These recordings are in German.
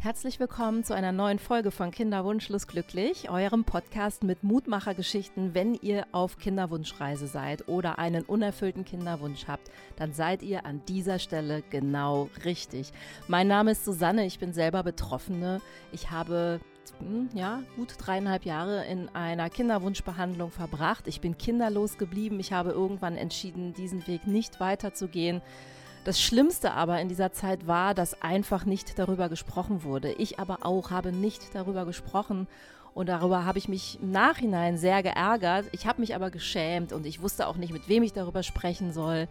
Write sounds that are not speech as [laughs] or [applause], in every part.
Herzlich willkommen zu einer neuen Folge von Kinderwunschlos glücklich, eurem Podcast mit Mutmachergeschichten. Wenn ihr auf Kinderwunschreise seid oder einen unerfüllten Kinderwunsch habt, dann seid ihr an dieser Stelle genau richtig. Mein Name ist Susanne, ich bin selber Betroffene. Ich habe hm, ja, gut dreieinhalb Jahre in einer Kinderwunschbehandlung verbracht. Ich bin kinderlos geblieben. Ich habe irgendwann entschieden, diesen Weg nicht weiterzugehen. Das Schlimmste aber in dieser Zeit war, dass einfach nicht darüber gesprochen wurde. Ich aber auch habe nicht darüber gesprochen und darüber habe ich mich im Nachhinein sehr geärgert. Ich habe mich aber geschämt und ich wusste auch nicht, mit wem ich darüber sprechen soll.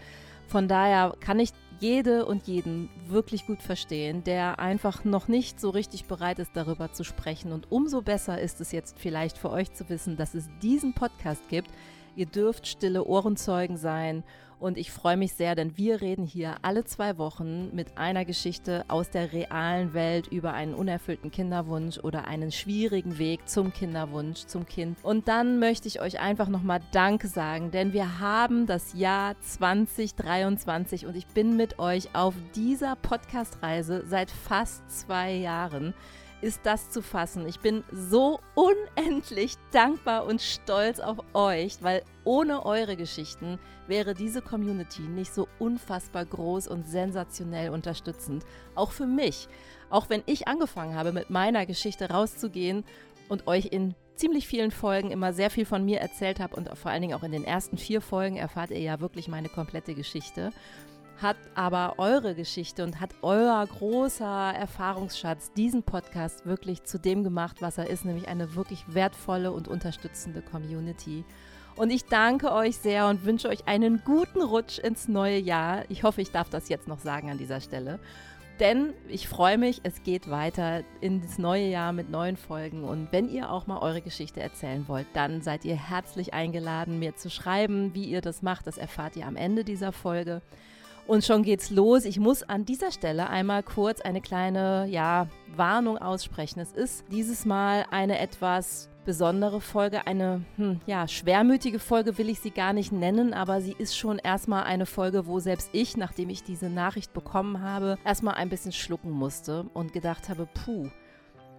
Von daher kann ich jede und jeden wirklich gut verstehen, der einfach noch nicht so richtig bereit ist, darüber zu sprechen. Und umso besser ist es jetzt vielleicht für euch zu wissen, dass es diesen Podcast gibt. Ihr dürft stille Ohrenzeugen sein und ich freue mich sehr, denn wir reden hier alle zwei Wochen mit einer Geschichte aus der realen Welt über einen unerfüllten Kinderwunsch oder einen schwierigen Weg zum Kinderwunsch, zum Kind. Und dann möchte ich euch einfach nochmal Danke sagen, denn wir haben das Jahr 2023 und ich bin mit euch auf dieser Podcast-Reise seit fast zwei Jahren ist das zu fassen. Ich bin so unendlich dankbar und stolz auf euch, weil ohne eure Geschichten wäre diese Community nicht so unfassbar groß und sensationell unterstützend. Auch für mich. Auch wenn ich angefangen habe, mit meiner Geschichte rauszugehen und euch in ziemlich vielen Folgen immer sehr viel von mir erzählt habe und vor allen Dingen auch in den ersten vier Folgen erfahrt ihr ja wirklich meine komplette Geschichte hat aber eure Geschichte und hat euer großer Erfahrungsschatz diesen Podcast wirklich zu dem gemacht, was er ist, nämlich eine wirklich wertvolle und unterstützende Community. Und ich danke euch sehr und wünsche euch einen guten Rutsch ins neue Jahr. Ich hoffe, ich darf das jetzt noch sagen an dieser Stelle. Denn ich freue mich, es geht weiter ins neue Jahr mit neuen Folgen. Und wenn ihr auch mal eure Geschichte erzählen wollt, dann seid ihr herzlich eingeladen, mir zu schreiben, wie ihr das macht. Das erfahrt ihr am Ende dieser Folge. Und schon geht's los. Ich muss an dieser Stelle einmal kurz eine kleine ja, Warnung aussprechen. Es ist dieses Mal eine etwas besondere Folge, eine hm, ja, schwermütige Folge will ich sie gar nicht nennen, aber sie ist schon erstmal eine Folge, wo selbst ich, nachdem ich diese Nachricht bekommen habe, erstmal ein bisschen schlucken musste und gedacht habe, puh,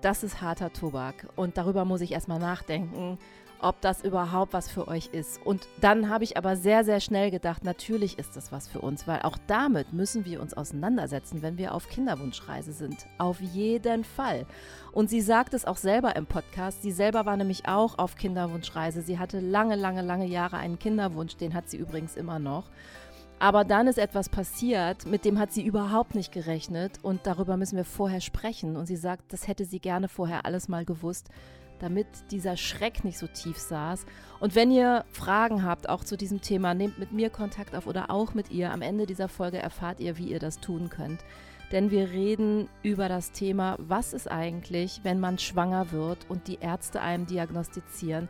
das ist harter Tobak und darüber muss ich erstmal nachdenken ob das überhaupt was für euch ist. Und dann habe ich aber sehr, sehr schnell gedacht, natürlich ist das was für uns, weil auch damit müssen wir uns auseinandersetzen, wenn wir auf Kinderwunschreise sind. Auf jeden Fall. Und sie sagt es auch selber im Podcast. Sie selber war nämlich auch auf Kinderwunschreise. Sie hatte lange, lange, lange Jahre einen Kinderwunsch, den hat sie übrigens immer noch. Aber dann ist etwas passiert, mit dem hat sie überhaupt nicht gerechnet und darüber müssen wir vorher sprechen. Und sie sagt, das hätte sie gerne vorher alles mal gewusst damit dieser Schreck nicht so tief saß. Und wenn ihr Fragen habt, auch zu diesem Thema, nehmt mit mir Kontakt auf oder auch mit ihr. Am Ende dieser Folge erfahrt ihr, wie ihr das tun könnt. Denn wir reden über das Thema, was ist eigentlich, wenn man schwanger wird und die Ärzte einem diagnostizieren,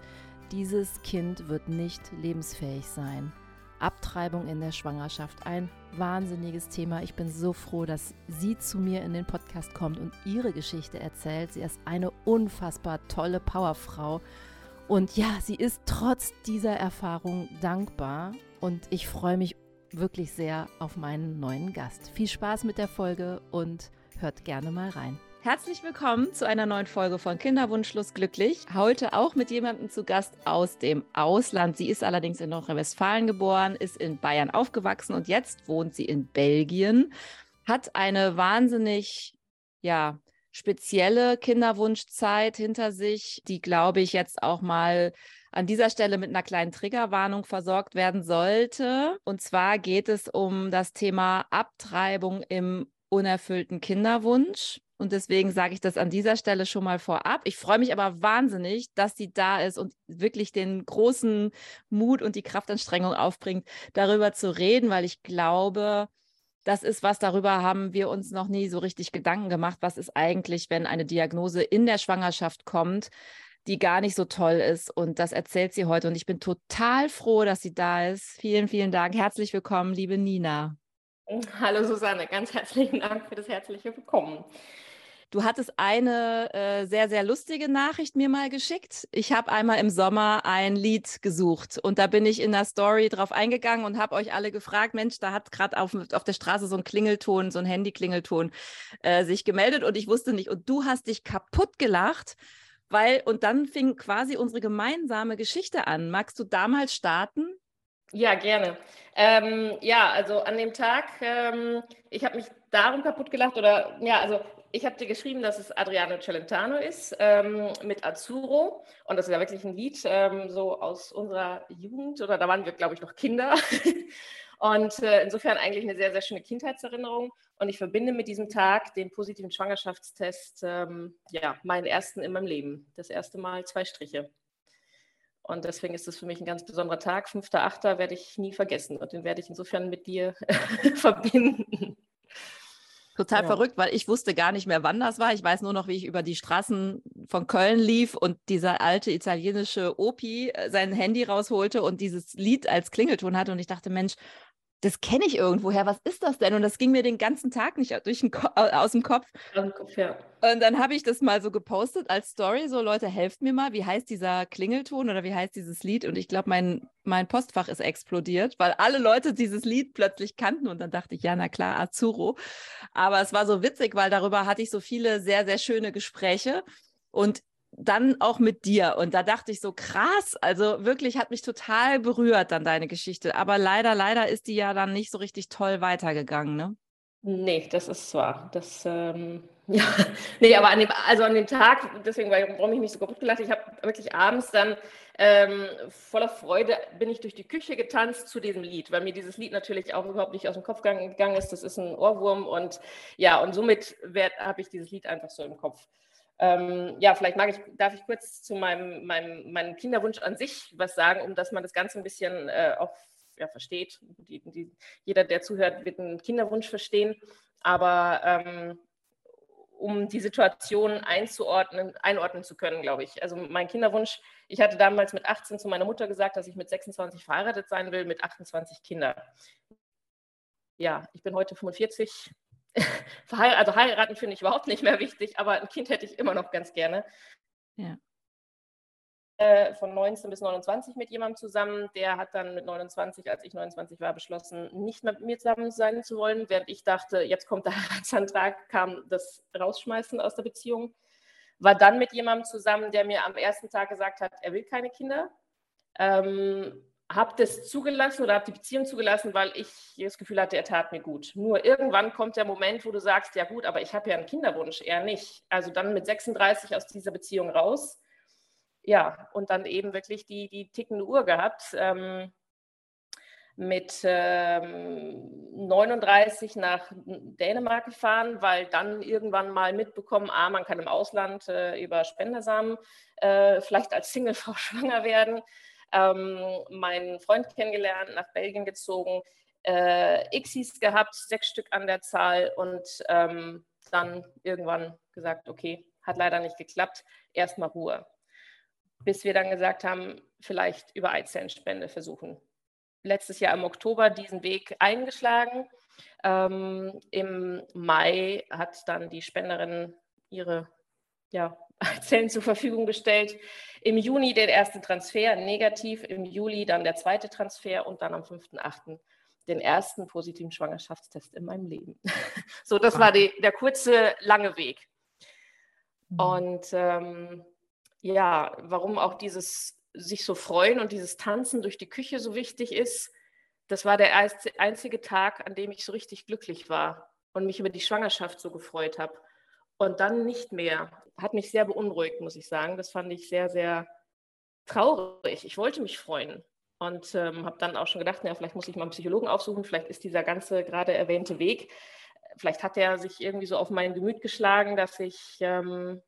dieses Kind wird nicht lebensfähig sein. Abtreibung in der Schwangerschaft. Ein wahnsinniges Thema. Ich bin so froh, dass sie zu mir in den Podcast kommt und ihre Geschichte erzählt. Sie ist eine unfassbar tolle Powerfrau. Und ja, sie ist trotz dieser Erfahrung dankbar. Und ich freue mich wirklich sehr auf meinen neuen Gast. Viel Spaß mit der Folge und hört gerne mal rein. Herzlich willkommen zu einer neuen Folge von Kinderwunschlos glücklich. Heute auch mit jemandem zu Gast aus dem Ausland. Sie ist allerdings in Nordrhein-Westfalen geboren, ist in Bayern aufgewachsen und jetzt wohnt sie in Belgien. Hat eine wahnsinnig, ja, spezielle Kinderwunschzeit hinter sich, die, glaube ich, jetzt auch mal an dieser Stelle mit einer kleinen Triggerwarnung versorgt werden sollte. Und zwar geht es um das Thema Abtreibung im unerfüllten Kinderwunsch. Und deswegen sage ich das an dieser Stelle schon mal vorab. Ich freue mich aber wahnsinnig, dass sie da ist und wirklich den großen Mut und die Kraftanstrengung aufbringt, darüber zu reden, weil ich glaube, das ist was, darüber haben wir uns noch nie so richtig Gedanken gemacht. Was ist eigentlich, wenn eine Diagnose in der Schwangerschaft kommt, die gar nicht so toll ist? Und das erzählt sie heute. Und ich bin total froh, dass sie da ist. Vielen, vielen Dank. Herzlich willkommen, liebe Nina. Hallo Susanne, ganz herzlichen Dank für das herzliche Willkommen. Du hattest eine äh, sehr, sehr lustige Nachricht mir mal geschickt. Ich habe einmal im Sommer ein Lied gesucht und da bin ich in der Story drauf eingegangen und habe euch alle gefragt, Mensch, da hat gerade auf, auf der Straße so ein Klingelton, so ein Handy-Klingelton äh, sich gemeldet und ich wusste nicht. Und du hast dich kaputt gelacht, weil, und dann fing quasi unsere gemeinsame Geschichte an. Magst du damals starten? Ja, gerne. Ähm, ja, also an dem Tag, ähm, ich habe mich darum kaputt gelacht oder ja, also ich habe dir geschrieben, dass es Adriano Celentano ist ähm, mit Azzurro. Und das ist ja wirklich ein Lied ähm, so aus unserer Jugend oder da waren wir, glaube ich, noch Kinder. [laughs] und äh, insofern eigentlich eine sehr, sehr schöne Kindheitserinnerung. Und ich verbinde mit diesem Tag den positiven Schwangerschaftstest, ähm, ja, meinen ersten in meinem Leben. Das erste Mal zwei Striche. Und deswegen ist es für mich ein ganz besonderer Tag. 5.8. werde ich nie vergessen und den werde ich insofern mit dir [laughs] verbinden. Total ja. verrückt, weil ich wusste gar nicht mehr, wann das war. Ich weiß nur noch, wie ich über die Straßen von Köln lief und dieser alte italienische Opi äh, sein Handy rausholte und dieses Lied als Klingelton hatte. Und ich dachte, Mensch, das kenne ich irgendwoher, was ist das denn? Und das ging mir den ganzen Tag nicht durch den aus dem Kopf. Kopf ja. Und dann habe ich das mal so gepostet als Story, so Leute, helft mir mal, wie heißt dieser Klingelton oder wie heißt dieses Lied? Und ich glaube, mein, mein Postfach ist explodiert, weil alle Leute dieses Lied plötzlich kannten und dann dachte ich, ja, na klar, Azuro. Aber es war so witzig, weil darüber hatte ich so viele sehr, sehr schöne Gespräche. Und dann auch mit dir. Und da dachte ich so, krass, also wirklich hat mich total berührt dann deine Geschichte. Aber leider, leider ist die ja dann nicht so richtig toll weitergegangen, ne? Nee, das ist wahr. Das, ähm, [laughs] ja, nee, aber an dem, also an dem Tag, deswegen, warum ich mich so kaputt gelacht, ich habe wirklich abends dann ähm, voller Freude bin ich durch die Küche getanzt zu diesem Lied, weil mir dieses Lied natürlich auch überhaupt nicht aus dem Kopf gegangen ist. Das ist ein Ohrwurm und ja, und somit habe ich dieses Lied einfach so im Kopf. Ähm, ja, vielleicht mag ich, darf ich kurz zu meinem, meinem, meinem Kinderwunsch an sich was sagen, um dass man das Ganze ein bisschen äh, auch ja, versteht. Die, die, jeder, der zuhört, wird einen Kinderwunsch verstehen. Aber ähm, um die Situation einzuordnen, einordnen zu können, glaube ich. Also mein Kinderwunsch, ich hatte damals mit 18 zu meiner Mutter gesagt, dass ich mit 26 verheiratet sein will, mit 28 Kindern. Ja, ich bin heute 45, [laughs] also heiraten finde ich überhaupt nicht mehr wichtig, aber ein Kind hätte ich immer noch ganz gerne. Ja. Äh, von 19 bis 29 mit jemandem zusammen. Der hat dann mit 29, als ich 29 war, beschlossen, nicht mehr mit mir zusammen sein zu wollen. Während ich dachte, jetzt kommt der [laughs] Heiratsantrag, kam das Rausschmeißen aus der Beziehung. War dann mit jemandem zusammen, der mir am ersten Tag gesagt hat, er will keine Kinder. Ähm, habe das zugelassen oder habe die Beziehung zugelassen, weil ich das Gefühl hatte, er tat mir gut. Nur irgendwann kommt der Moment, wo du sagst, ja gut, aber ich habe ja einen Kinderwunsch, er nicht. Also dann mit 36 aus dieser Beziehung raus. Ja, und dann eben wirklich die, die tickende Uhr gehabt. Ähm, mit ähm, 39 nach Dänemark gefahren, weil dann irgendwann mal mitbekommen, ah, man kann im Ausland äh, über Spendersamen äh, vielleicht als Singlefrau [laughs] schwanger werden ähm, meinen Freund kennengelernt, nach Belgien gezogen, äh, Xis gehabt, sechs Stück an der Zahl und ähm, dann irgendwann gesagt, okay, hat leider nicht geklappt, erstmal Ruhe. Bis wir dann gesagt haben, vielleicht über Eizellenspende versuchen. Letztes Jahr im Oktober diesen Weg eingeschlagen. Ähm, Im Mai hat dann die Spenderin ihre ja, Zellen zur Verfügung gestellt. Im Juni den ersten Transfer, negativ, im Juli dann der zweite Transfer und dann am 5.8. den ersten positiven Schwangerschaftstest in meinem Leben. [laughs] so, das war die, der kurze, lange Weg. Mhm. Und ähm, ja, warum auch dieses sich so freuen und dieses Tanzen durch die Küche so wichtig ist, das war der einzige Tag, an dem ich so richtig glücklich war und mich über die Schwangerschaft so gefreut habe und dann nicht mehr. Hat mich sehr beunruhigt, muss ich sagen. Das fand ich sehr, sehr traurig. Ich wollte mich freuen und ähm, habe dann auch schon gedacht, ja, vielleicht muss ich mal einen Psychologen aufsuchen, vielleicht ist dieser ganze gerade erwähnte Weg, vielleicht hat er sich irgendwie so auf mein Gemüt geschlagen, dass ich, ähm,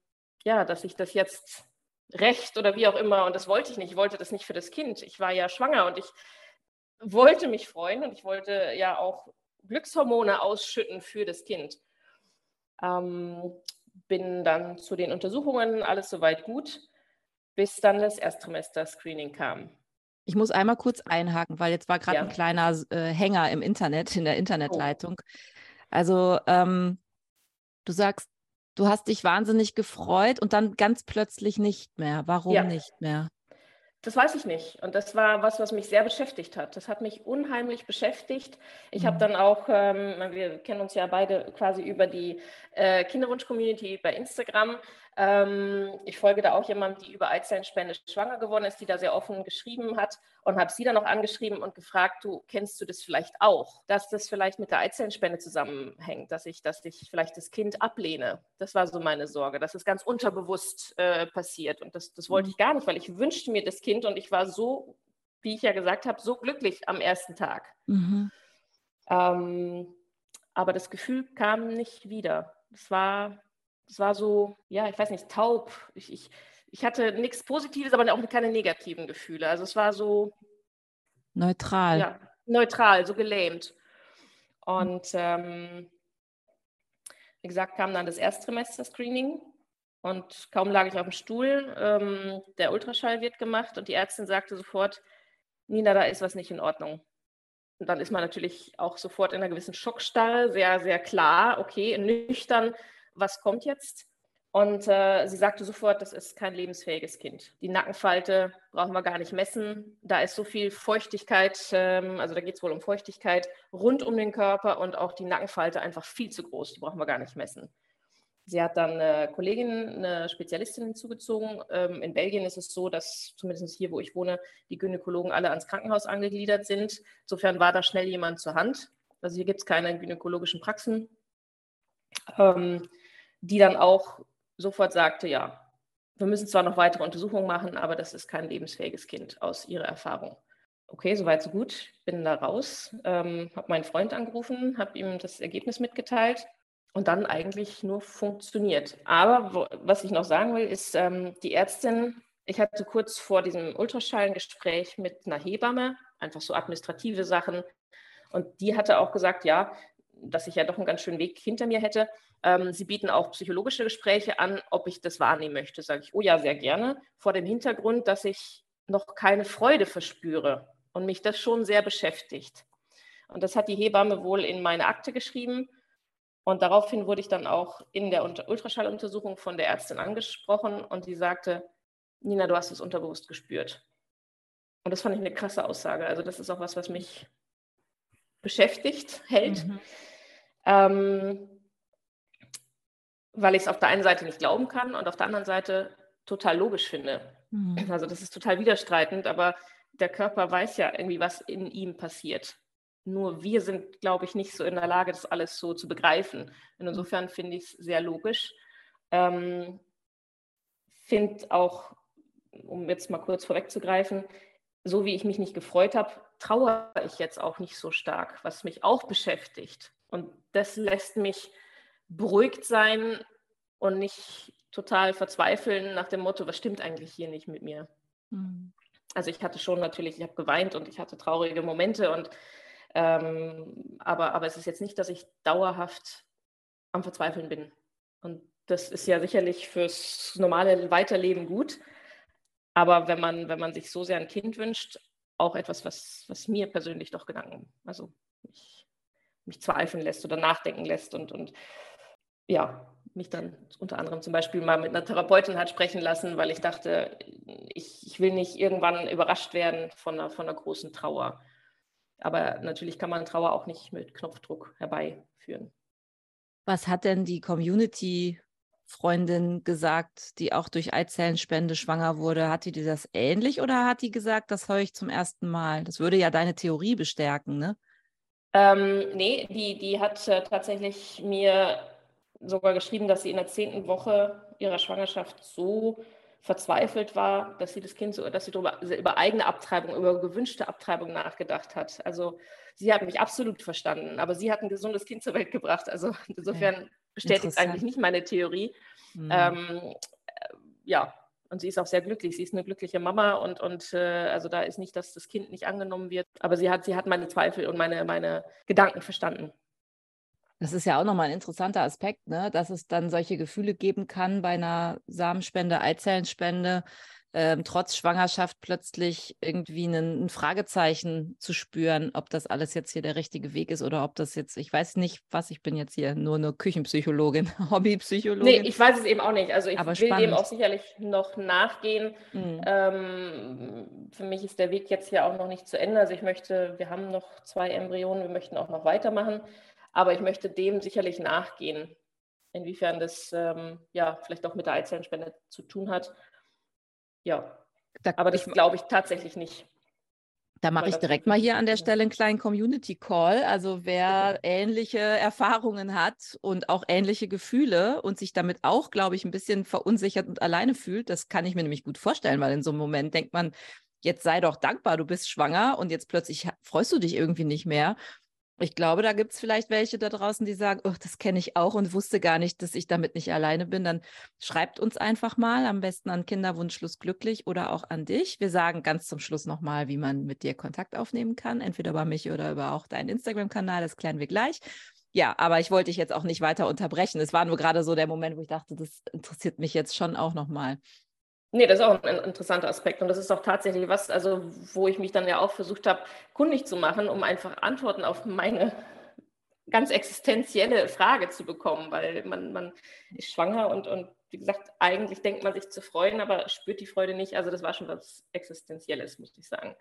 ja, dass ich das jetzt recht oder wie auch immer, und das wollte ich nicht, ich wollte das nicht für das Kind. Ich war ja schwanger und ich wollte mich freuen und ich wollte ja auch Glückshormone ausschütten für das Kind. Ähm, bin dann zu den Untersuchungen, alles soweit gut, bis dann das Erstsemester-Screening kam. Ich muss einmal kurz einhaken, weil jetzt war gerade ja. ein kleiner äh, Hänger im Internet, in der Internetleitung. Oh. Also ähm, du sagst, Du hast dich wahnsinnig gefreut und dann ganz plötzlich nicht mehr. Warum ja. nicht mehr? Das weiß ich nicht. Und das war was, was mich sehr beschäftigt hat. Das hat mich unheimlich beschäftigt. Ich mhm. habe dann auch, ähm, wir kennen uns ja beide quasi über die äh, Kinderwunsch-Community bei Instagram. Ähm, ich folge da auch jemandem, die über Eizellenspende schwanger geworden ist, die da sehr offen geschrieben hat und habe sie dann noch angeschrieben und gefragt, du kennst du das vielleicht auch, dass das vielleicht mit der Eizellenspende zusammenhängt, dass ich, dass ich vielleicht das Kind ablehne. Das war so meine Sorge, dass es ganz unterbewusst äh, passiert und das, das wollte mhm. ich gar nicht, weil ich wünschte mir das Kind und ich war so, wie ich ja gesagt habe, so glücklich am ersten Tag. Mhm. Ähm, aber das Gefühl kam nicht wieder. Es war es war so, ja, ich weiß nicht, taub. Ich, ich, ich hatte nichts Positives, aber auch keine negativen Gefühle. Also es war so neutral. Ja, neutral, so gelähmt. Und ähm, wie gesagt, kam dann das Erstsemester-Screening und kaum lag ich auf dem Stuhl. Ähm, der Ultraschall wird gemacht und die Ärztin sagte sofort, Nina, da ist was nicht in Ordnung. Und dann ist man natürlich auch sofort in einer gewissen Schockstarre, sehr, sehr klar, okay, nüchtern was kommt jetzt? Und äh, sie sagte sofort, das ist kein lebensfähiges Kind. Die Nackenfalte brauchen wir gar nicht messen. Da ist so viel Feuchtigkeit, ähm, also da geht es wohl um Feuchtigkeit rund um den Körper und auch die Nackenfalte einfach viel zu groß. Die brauchen wir gar nicht messen. Sie hat dann eine Kollegin, eine Spezialistin hinzugezogen. Ähm, in Belgien ist es so, dass zumindest hier, wo ich wohne, die Gynäkologen alle ans Krankenhaus angegliedert sind. Insofern war da schnell jemand zur Hand. Also hier gibt es keine gynäkologischen Praxen. Ähm, die dann auch sofort sagte, ja, wir müssen zwar noch weitere Untersuchungen machen, aber das ist kein lebensfähiges Kind aus ihrer Erfahrung. Okay, soweit so gut. Bin da raus, ähm, habe meinen Freund angerufen, habe ihm das Ergebnis mitgeteilt und dann eigentlich nur funktioniert. Aber wo, was ich noch sagen will, ist, ähm, die Ärztin, ich hatte kurz vor diesem Ultraschall ein Gespräch mit einer Hebamme, einfach so administrative Sachen. Und die hatte auch gesagt, ja, dass ich ja doch einen ganz schönen Weg hinter mir hätte. Ähm, Sie bieten auch psychologische Gespräche an, ob ich das wahrnehmen möchte. Sage ich, oh ja, sehr gerne. Vor dem Hintergrund, dass ich noch keine Freude verspüre und mich das schon sehr beschäftigt. Und das hat die Hebamme wohl in meine Akte geschrieben. Und daraufhin wurde ich dann auch in der Ultraschalluntersuchung von der Ärztin angesprochen und sie sagte, Nina, du hast es unterbewusst gespürt. Und das fand ich eine krasse Aussage. Also das ist auch was, was mich beschäftigt hält. Mhm. Ähm, weil ich es auf der einen Seite nicht glauben kann und auf der anderen Seite total logisch finde. Mhm. Also das ist total widerstreitend, aber der Körper weiß ja irgendwie, was in ihm passiert. Nur wir sind, glaube ich, nicht so in der Lage, das alles so zu begreifen. Und insofern finde ich es sehr logisch. Ähm, finde auch, um jetzt mal kurz vorwegzugreifen, so wie ich mich nicht gefreut habe, trauere ich jetzt auch nicht so stark, was mich auch beschäftigt. Und das lässt mich beruhigt sein und nicht total verzweifeln nach dem Motto, was stimmt eigentlich hier nicht mit mir. Mhm. Also ich hatte schon natürlich, ich habe geweint und ich hatte traurige Momente und ähm, aber, aber es ist jetzt nicht, dass ich dauerhaft am Verzweifeln bin. Und das ist ja sicherlich fürs normale Weiterleben gut. Aber wenn man, wenn man sich so sehr ein Kind wünscht, auch etwas, was, was mir persönlich doch Gedanken, also mich, mich zweifeln lässt oder nachdenken lässt und, und ja, mich dann unter anderem zum Beispiel mal mit einer Therapeutin hat sprechen lassen, weil ich dachte, ich, ich will nicht irgendwann überrascht werden von einer, von einer großen Trauer. Aber natürlich kann man Trauer auch nicht mit Knopfdruck herbeiführen. Was hat denn die Community-Freundin gesagt, die auch durch Eizellenspende schwanger wurde? Hat die dir das ähnlich oder hat die gesagt, das höre ich zum ersten Mal? Das würde ja deine Theorie bestärken, ne? Ähm, nee, die, die hat äh, tatsächlich mir sogar geschrieben, dass sie in der zehnten Woche ihrer Schwangerschaft so verzweifelt war, dass sie das Kind so, dass sie darüber, also über eigene Abtreibung, über gewünschte Abtreibung nachgedacht hat. Also sie hat mich absolut verstanden, aber sie hat ein gesundes Kind zur Welt gebracht. Also insofern bestätigt eigentlich nicht meine Theorie. Mhm. Ähm, ja, und sie ist auch sehr glücklich. Sie ist eine glückliche Mama und, und äh, also da ist nicht, dass das Kind nicht angenommen wird. Aber sie hat, sie hat meine Zweifel und meine, meine Gedanken verstanden. Das ist ja auch nochmal ein interessanter Aspekt, ne? dass es dann solche Gefühle geben kann bei einer Samenspende, Eizellenspende, ähm, trotz Schwangerschaft plötzlich irgendwie ein, ein, Fragezeichen zu spüren, ob das alles jetzt hier der richtige Weg ist oder ob das jetzt, ich weiß nicht, was, ich bin jetzt hier nur eine Küchenpsychologin, [laughs] Hobbypsychologin. Nee, ich weiß es eben auch nicht. Also ich Aber will spannend. dem auch sicherlich noch nachgehen. Mhm. Ähm, für mich ist der Weg jetzt ja auch noch nicht zu Ende. Also ich möchte, wir haben noch zwei Embryonen, wir möchten auch noch weitermachen, aber ich möchte dem sicherlich nachgehen. Inwiefern das ähm, ja vielleicht auch mit der Eizellenspende zu tun hat ja, da, aber das glaube ich tatsächlich nicht. Da mache ich direkt mal hier an der Stelle einen kleinen Community Call. Also wer ähnliche Erfahrungen hat und auch ähnliche Gefühle und sich damit auch, glaube ich, ein bisschen verunsichert und alleine fühlt, das kann ich mir nämlich gut vorstellen, weil in so einem Moment denkt man, jetzt sei doch dankbar, du bist schwanger und jetzt plötzlich freust du dich irgendwie nicht mehr. Ich glaube, da gibt es vielleicht welche da draußen, die sagen, oh, das kenne ich auch und wusste gar nicht, dass ich damit nicht alleine bin. Dann schreibt uns einfach mal, am besten an Kinderwunschschluss glücklich oder auch an dich. Wir sagen ganz zum Schluss nochmal, wie man mit dir Kontakt aufnehmen kann, entweder über mich oder über auch deinen Instagram-Kanal, das klären wir gleich. Ja, aber ich wollte dich jetzt auch nicht weiter unterbrechen. Es war nur gerade so der Moment, wo ich dachte, das interessiert mich jetzt schon auch nochmal. Nee, das ist auch ein interessanter Aspekt. Und das ist auch tatsächlich was, also wo ich mich dann ja auch versucht habe, kundig zu machen, um einfach Antworten auf meine [laughs] ganz existenzielle Frage zu bekommen, weil man, man ist schwanger und, und wie gesagt, eigentlich denkt man sich zu freuen, aber spürt die Freude nicht. Also das war schon was Existenzielles, muss ich sagen.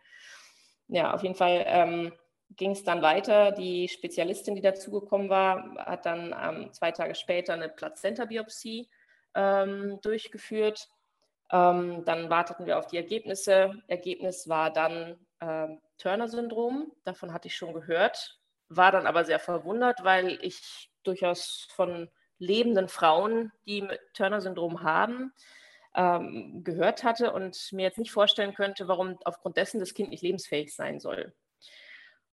Ja, auf jeden Fall ähm, ging es dann weiter. Die Spezialistin, die dazugekommen war, hat dann ähm, zwei Tage später eine Plazenta-Biopsie ähm, durchgeführt ähm, dann warteten wir auf die Ergebnisse. Ergebnis war dann äh, Turner-Syndrom. Davon hatte ich schon gehört, war dann aber sehr verwundert, weil ich durchaus von lebenden Frauen, die Turner-Syndrom haben, ähm, gehört hatte und mir jetzt nicht vorstellen könnte, warum aufgrund dessen das Kind nicht lebensfähig sein soll.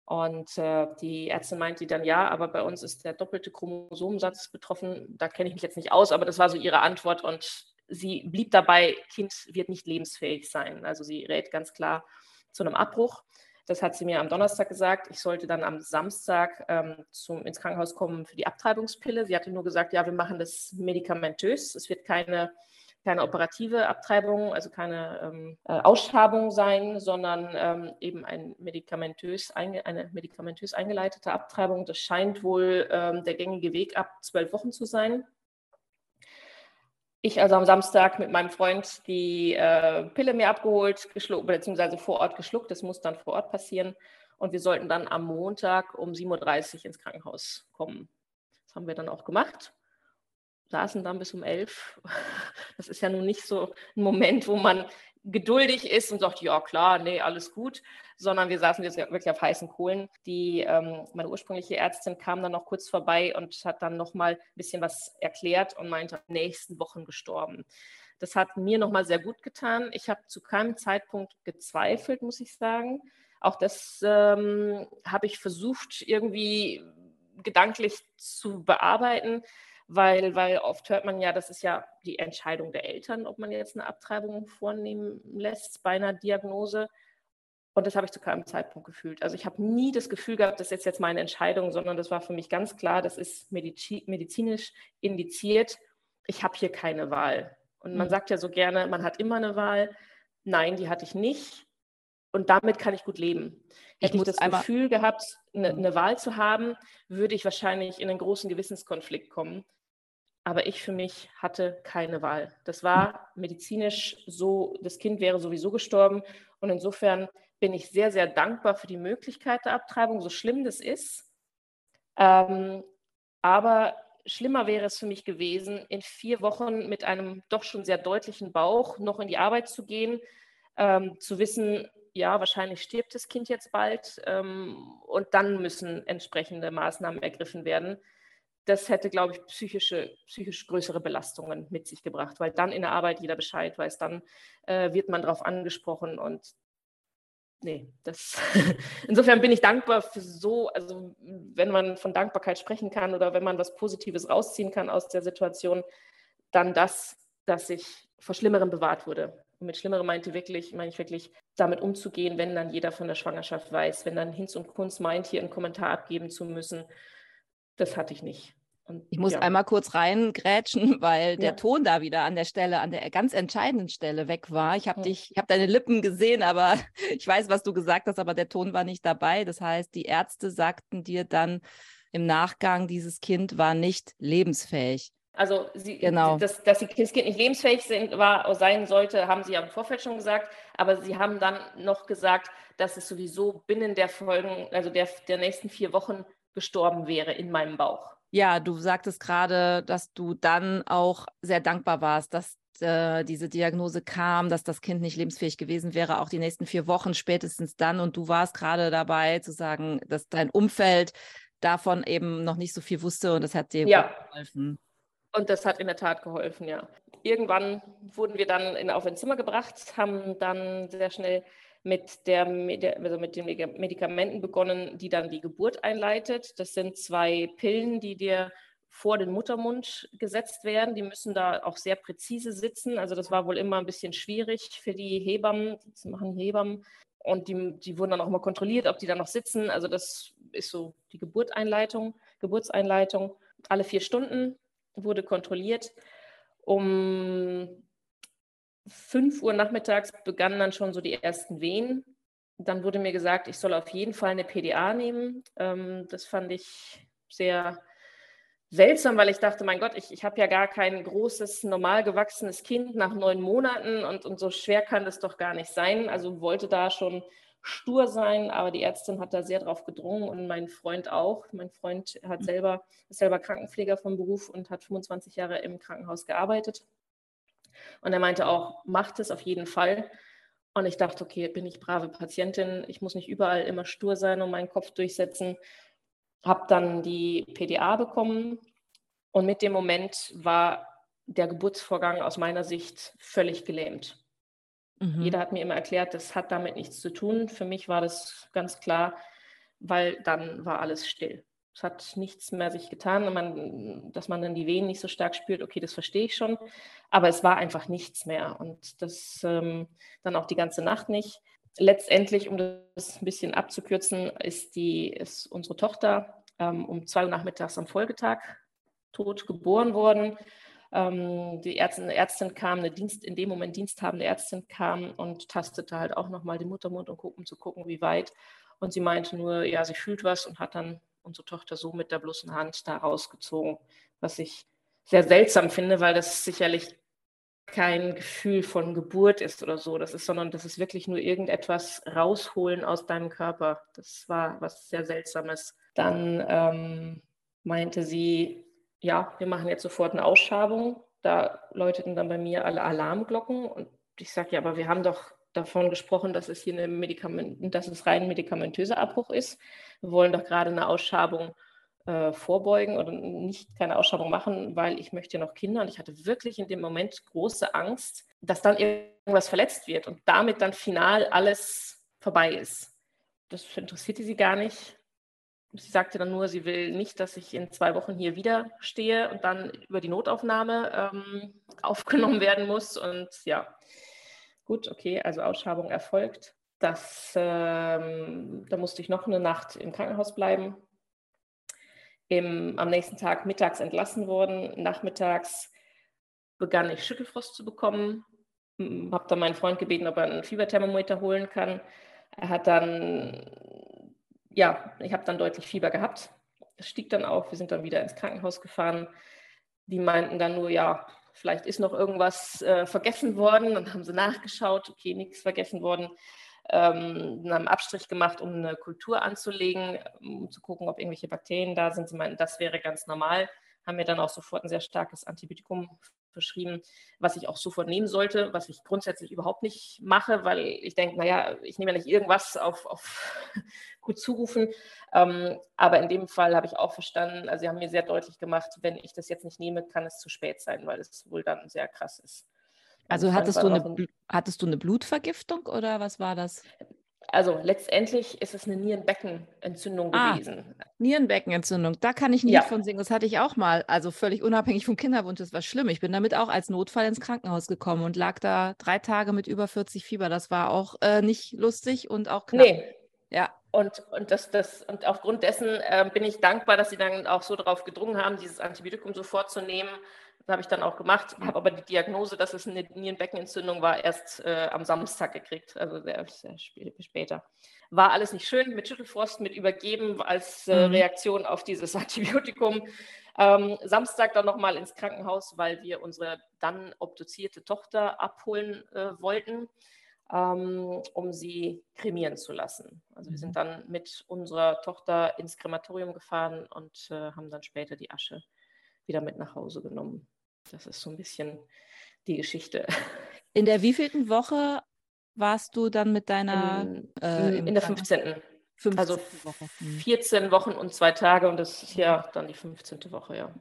Und äh, die Ärztin meinte dann, ja, aber bei uns ist der doppelte Chromosomensatz betroffen. Da kenne ich mich jetzt nicht aus, aber das war so ihre Antwort. Und sie blieb dabei, Kind wird nicht lebensfähig sein. Also sie rät ganz klar zu einem Abbruch. Das hat sie mir am Donnerstag gesagt. Ich sollte dann am Samstag ähm, zum, ins Krankenhaus kommen für die Abtreibungspille. Sie hatte nur gesagt, ja, wir machen das medikamentös. Es wird keine, keine operative Abtreibung, also keine ähm, äh, Ausschabung sein, sondern ähm, eben ein medikamentös eine medikamentös eingeleitete Abtreibung. Das scheint wohl ähm, der gängige Weg ab zwölf Wochen zu sein ich also am Samstag mit meinem Freund die äh, Pille mir abgeholt, geschluckt, beziehungsweise vor Ort geschluckt. Das muss dann vor Ort passieren. Und wir sollten dann am Montag um 7.30 Uhr ins Krankenhaus kommen. Das haben wir dann auch gemacht. Saßen dann bis um 11. [laughs] Das ist ja nun nicht so ein Moment, wo man geduldig ist und sagt, ja klar, nee, alles gut, sondern wir saßen jetzt wirklich auf heißen Kohlen. Die, ähm, meine ursprüngliche Ärztin kam dann noch kurz vorbei und hat dann noch mal ein bisschen was erklärt und meinte, nächsten Wochen gestorben. Das hat mir noch mal sehr gut getan. Ich habe zu keinem Zeitpunkt gezweifelt, muss ich sagen. Auch das ähm, habe ich versucht, irgendwie gedanklich zu bearbeiten weil, weil oft hört man ja, das ist ja die Entscheidung der Eltern, ob man jetzt eine Abtreibung vornehmen lässt bei einer Diagnose. Und das habe ich zu keinem Zeitpunkt gefühlt. Also ich habe nie das Gefühl gehabt, das ist jetzt meine Entscheidung, sondern das war für mich ganz klar, das ist medizinisch indiziert. Ich habe hier keine Wahl. Und man mhm. sagt ja so gerne, man hat immer eine Wahl. Nein, die hatte ich nicht. Und damit kann ich gut leben. Hätte ich, ich das Gefühl gehabt, eine, mhm. eine Wahl zu haben, würde ich wahrscheinlich in einen großen Gewissenskonflikt kommen. Aber ich für mich hatte keine Wahl. Das war medizinisch so, das Kind wäre sowieso gestorben. Und insofern bin ich sehr, sehr dankbar für die Möglichkeit der Abtreibung, so schlimm das ist. Ähm, aber schlimmer wäre es für mich gewesen, in vier Wochen mit einem doch schon sehr deutlichen Bauch noch in die Arbeit zu gehen, ähm, zu wissen, ja, wahrscheinlich stirbt das Kind jetzt bald ähm, und dann müssen entsprechende Maßnahmen ergriffen werden das hätte, glaube ich, psychische, psychisch größere Belastungen mit sich gebracht, weil dann in der Arbeit jeder Bescheid weiß, dann äh, wird man darauf angesprochen und nee, das [laughs] insofern bin ich dankbar für so, also wenn man von Dankbarkeit sprechen kann oder wenn man was Positives rausziehen kann aus der Situation, dann das, dass ich vor Schlimmerem bewahrt wurde. Und mit Schlimmerem meinte wirklich, meine ich wirklich, damit umzugehen, wenn dann jeder von der Schwangerschaft weiß, wenn dann Hinz und Kunz meint, hier einen Kommentar abgeben zu müssen das hatte ich nicht. Und, ich muss ja. einmal kurz reingrätschen, [laughs] weil der ja. Ton da wieder an der Stelle, an der ganz entscheidenden Stelle weg war. Ich habe ja. dich, ich habe deine Lippen gesehen, aber [laughs] ich weiß, was du gesagt hast, aber der Ton war nicht dabei. Das heißt, die Ärzte sagten dir dann im Nachgang, dieses Kind war nicht lebensfähig. Also sie, genau. dass, dass das Kind nicht lebensfähig sind, war, sein sollte, haben sie ja im Vorfeld schon gesagt. Aber sie haben dann noch gesagt, dass es sowieso binnen der Folgen, also der, der nächsten vier Wochen gestorben wäre in meinem Bauch. Ja, du sagtest gerade, dass du dann auch sehr dankbar warst, dass äh, diese Diagnose kam, dass das Kind nicht lebensfähig gewesen wäre, auch die nächsten vier Wochen spätestens dann. Und du warst gerade dabei zu sagen, dass dein Umfeld davon eben noch nicht so viel wusste und das hat dir ja. geholfen. Und das hat in der Tat geholfen, ja. Irgendwann wurden wir dann in, auf ein Zimmer gebracht, haben dann sehr schnell mit, der, also mit den Medikamenten begonnen, die dann die Geburt einleitet. Das sind zwei Pillen, die dir vor den Muttermund gesetzt werden. Die müssen da auch sehr präzise sitzen. Also das war wohl immer ein bisschen schwierig für die Hebammen. Das machen Hebammen. Und die, die wurden dann auch mal kontrolliert, ob die da noch sitzen. Also das ist so die Geburtseinleitung, Geburtseinleitung. Alle vier Stunden wurde kontrolliert. Um 5 Uhr nachmittags begannen dann schon so die ersten Wehen. Dann wurde mir gesagt, ich soll auf jeden Fall eine PDA nehmen. Ähm, das fand ich sehr seltsam, weil ich dachte, mein Gott, ich, ich habe ja gar kein großes, normal gewachsenes Kind nach neun Monaten und, und so schwer kann das doch gar nicht sein. Also wollte da schon stur sein, aber die Ärztin hat da sehr drauf gedrungen und mein Freund auch. Mein Freund hat selber, ist selber Krankenpfleger vom Beruf und hat 25 Jahre im Krankenhaus gearbeitet. Und er meinte auch, macht es auf jeden Fall. Und ich dachte, okay, bin ich brave Patientin, ich muss nicht überall immer stur sein und meinen Kopf durchsetzen. Habe dann die PDA bekommen und mit dem Moment war der Geburtsvorgang aus meiner Sicht völlig gelähmt. Mhm. Jeder hat mir immer erklärt, das hat damit nichts zu tun. Für mich war das ganz klar, weil dann war alles still. Es hat nichts mehr sich getan, man, dass man dann die Wehen nicht so stark spürt, okay, das verstehe ich schon. Aber es war einfach nichts mehr und das ähm, dann auch die ganze Nacht nicht. Letztendlich, um das ein bisschen abzukürzen, ist, die, ist unsere Tochter ähm, um zwei Uhr nachmittags am Folgetag tot geboren worden. Ähm, die Ärztin, Ärztin kam, eine Dienst, in dem Moment diensthabende Ärztin kam und tastete halt auch nochmal den Muttermund, um zu gucken, wie weit. Und sie meinte nur, ja, sie fühlt was und hat dann unsere Tochter so mit der bloßen Hand da rausgezogen, was ich sehr seltsam finde, weil das sicherlich kein Gefühl von Geburt ist oder so. Das ist, sondern das ist wirklich nur irgendetwas rausholen aus deinem Körper. Das war was sehr Seltsames. Dann ähm, meinte sie, ja, wir machen jetzt sofort eine Ausschabung. Da läuteten dann bei mir alle Alarmglocken und ich sage, ja, aber wir haben doch davon gesprochen, dass es hier eine Medikament, dass es rein medikamentöser Abbruch ist. Wir wollen doch gerade eine Ausschabung äh, vorbeugen oder nicht keine Ausschabung machen, weil ich möchte noch Kinder und ich hatte wirklich in dem Moment große Angst, dass dann irgendwas verletzt wird und damit dann final alles vorbei ist. Das interessierte sie gar nicht. Sie sagte dann nur, sie will nicht, dass ich in zwei Wochen hier wieder stehe und dann über die Notaufnahme ähm, [laughs] aufgenommen werden muss. Und ja, Gut, okay, also Ausschabung erfolgt. Das, ähm, da musste ich noch eine Nacht im Krankenhaus bleiben. Im, am nächsten Tag mittags entlassen worden. Nachmittags begann ich Schüttelfrost zu bekommen. Habe dann meinen Freund gebeten, ob er einen Fieberthermometer holen kann. Er hat dann, ja, ich habe dann deutlich Fieber gehabt. Es stieg dann auf. Wir sind dann wieder ins Krankenhaus gefahren. Die meinten dann nur, ja, vielleicht ist noch irgendwas äh, vergessen worden. Dann haben sie nachgeschaut, okay, nichts vergessen worden. Ähm, haben Abstrich gemacht, um eine Kultur anzulegen, um zu gucken, ob irgendwelche Bakterien da sind. Sie meinten, das wäre ganz normal. Haben mir dann auch sofort ein sehr starkes Antibiotikum verschrieben, was ich auch sofort nehmen sollte, was ich grundsätzlich überhaupt nicht mache, weil ich denke, naja, ich nehme ja nicht irgendwas auf, auf [laughs] gut zurufen. Ähm, aber in dem Fall habe ich auch verstanden, also sie haben mir sehr deutlich gemacht, wenn ich das jetzt nicht nehme, kann es zu spät sein, weil es wohl dann sehr krass ist. Also hattest du, eine, hattest du eine Blutvergiftung oder was war das? Also letztendlich ist es eine Nierenbeckenentzündung ah, gewesen. Nierenbeckenentzündung, da kann ich nicht ja. von singen. Das hatte ich auch mal. Also völlig unabhängig vom Kinderwunsch, das war schlimm. Ich bin damit auch als Notfall ins Krankenhaus gekommen und lag da drei Tage mit über 40 Fieber. Das war auch äh, nicht lustig und auch knapp. Nee. Ja. Und, und, das, das, und aufgrund dessen äh, bin ich dankbar, dass Sie dann auch so darauf gedrungen haben, dieses Antibiotikum sofort zu nehmen. Das habe ich dann auch gemacht, habe aber die Diagnose, dass es eine Nierenbeckenentzündung war, erst äh, am Samstag gekriegt, also sehr, sehr später. War alles nicht schön, mit Schüttelfrost, mit Übergeben als äh, mhm. Reaktion auf dieses [laughs] Antibiotikum. Ähm, Samstag dann nochmal ins Krankenhaus, weil wir unsere dann obduzierte Tochter abholen äh, wollten ähm, um sie kremieren zu lassen. Also wir sind mhm. dann mit unserer Tochter ins Krematorium gefahren und äh, haben dann später die Asche wieder mit nach Hause genommen. Das ist so ein bisschen die Geschichte. In der wievielten Woche warst du dann mit deiner? In, äh, in der 15. 15. Also Woche. 14 mhm. Wochen und zwei Tage und das ist ja dann die 15. Woche, ja.